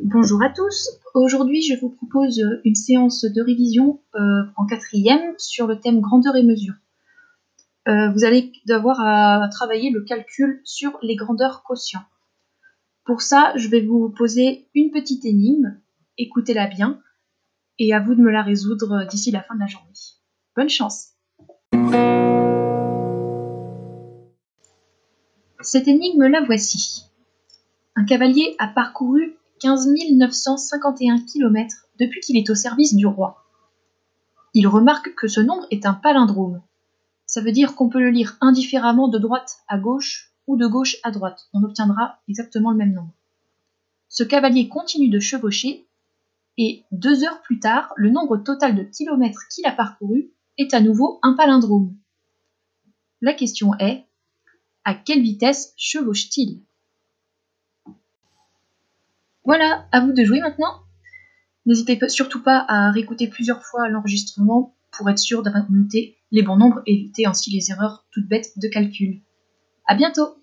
Bonjour à tous. Aujourd'hui, je vous propose une séance de révision euh, en quatrième sur le thème grandeur et mesure. Euh, vous allez devoir à travailler le calcul sur les grandeurs quotients. Pour ça, je vais vous poser une petite énigme. Écoutez-la bien et à vous de me la résoudre d'ici la fin de la journée. Bonne chance. Cette énigme la voici. Un cavalier a parcouru 15 951 km depuis qu'il est au service du roi. Il remarque que ce nombre est un palindrome. Ça veut dire qu'on peut le lire indifféremment de droite à gauche ou de gauche à droite. On obtiendra exactement le même nombre. Ce cavalier continue de chevaucher et deux heures plus tard, le nombre total de kilomètres qu'il a parcouru est à nouveau un palindrome. La question est, à quelle vitesse chevauche-t-il? Voilà, à vous de jouer maintenant. N'hésitez surtout pas à réécouter plusieurs fois l'enregistrement pour être sûr d'avoir noté les bons nombres et éviter ainsi les erreurs toutes bêtes de calcul. À bientôt!